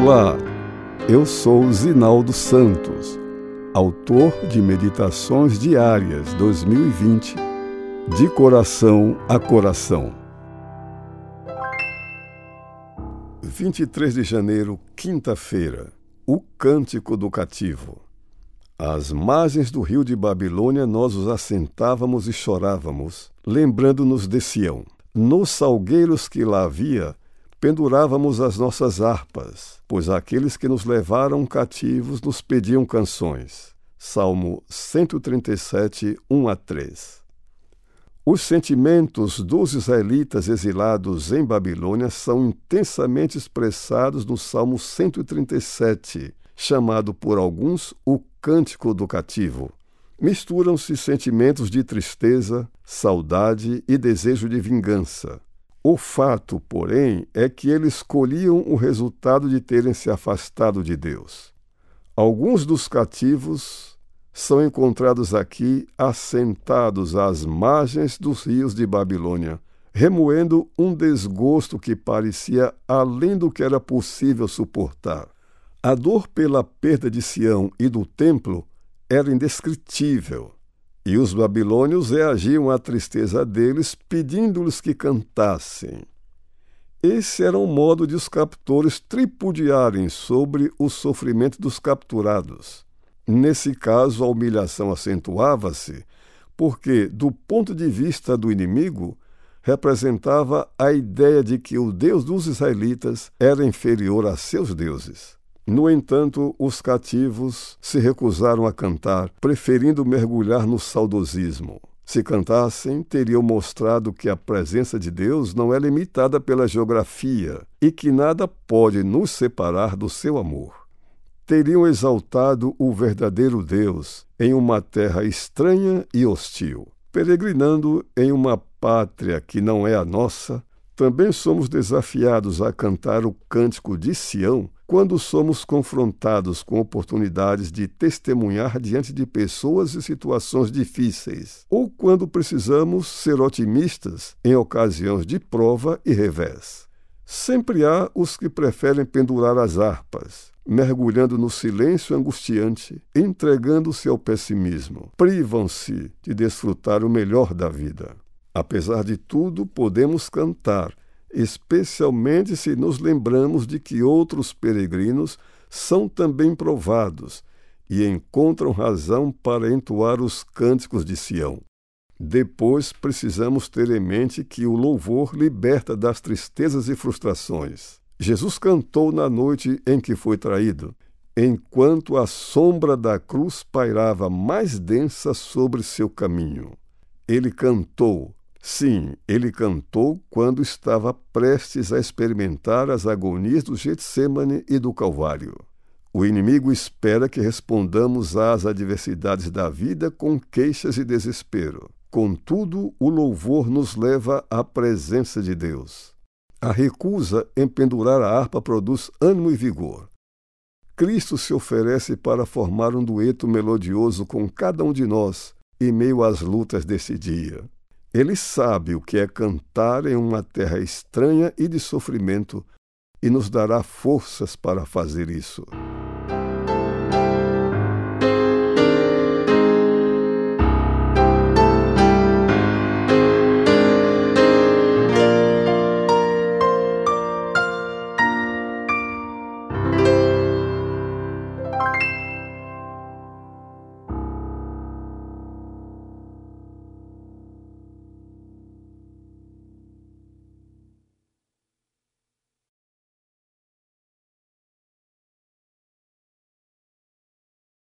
Olá, eu sou Zinaldo Santos, autor de Meditações Diárias 2020, de coração a coração. 23 de janeiro, quinta-feira, o Cântico do Cativo. Às margens do rio de Babilônia nós os assentávamos e chorávamos, lembrando-nos de Sião. Nos salgueiros que lá havia, pendurávamos as nossas harpas, pois aqueles que nos levaram cativos nos pediam canções. Salmo 137, 1 a 3. Os sentimentos dos israelitas exilados em Babilônia são intensamente expressados no Salmo 137, chamado por alguns o Cântico do Cativo. Misturam-se sentimentos de tristeza, saudade e desejo de vingança. O fato, porém, é que eles colhiam o resultado de terem se afastado de Deus. Alguns dos cativos são encontrados aqui assentados às margens dos rios de Babilônia, remoendo um desgosto que parecia além do que era possível suportar. A dor pela perda de Sião e do templo era indescritível. E os babilônios reagiam à tristeza deles, pedindo-lhes que cantassem. Esse era um modo de os captores tripudiarem sobre o sofrimento dos capturados. Nesse caso, a humilhação acentuava-se, porque, do ponto de vista do inimigo, representava a ideia de que o Deus dos israelitas era inferior a seus deuses. No entanto, os cativos se recusaram a cantar, preferindo mergulhar no saudosismo. Se cantassem, teriam mostrado que a presença de Deus não é limitada pela geografia e que nada pode nos separar do seu amor. Teriam exaltado o verdadeiro Deus em uma terra estranha e hostil. Peregrinando em uma pátria que não é a nossa, também somos desafiados a cantar o cântico de Sião quando somos confrontados com oportunidades de testemunhar diante de pessoas e situações difíceis, ou quando precisamos ser otimistas em ocasiões de prova e revés. Sempre há os que preferem pendurar as harpas, mergulhando no silêncio angustiante, entregando-se ao pessimismo. Privam-se de desfrutar o melhor da vida. Apesar de tudo, podemos cantar especialmente se nos lembramos de que outros peregrinos são também provados e encontram razão para entoar os cânticos de Sião. Depois precisamos ter em mente que o louvor liberta das tristezas e frustrações. Jesus cantou na noite em que foi traído, enquanto a sombra da cruz pairava mais densa sobre seu caminho. Ele cantou, Sim, ele cantou quando estava prestes a experimentar as agonias do Getsemane e do Calvário. O inimigo espera que respondamos às adversidades da vida com queixas e desespero. Contudo, o louvor nos leva à presença de Deus. A recusa em pendurar a harpa produz ânimo e vigor. Cristo se oferece para formar um dueto melodioso com cada um de nós em meio às lutas desse dia. Ele sabe o que é cantar em uma terra estranha e de sofrimento e nos dará forças para fazer isso.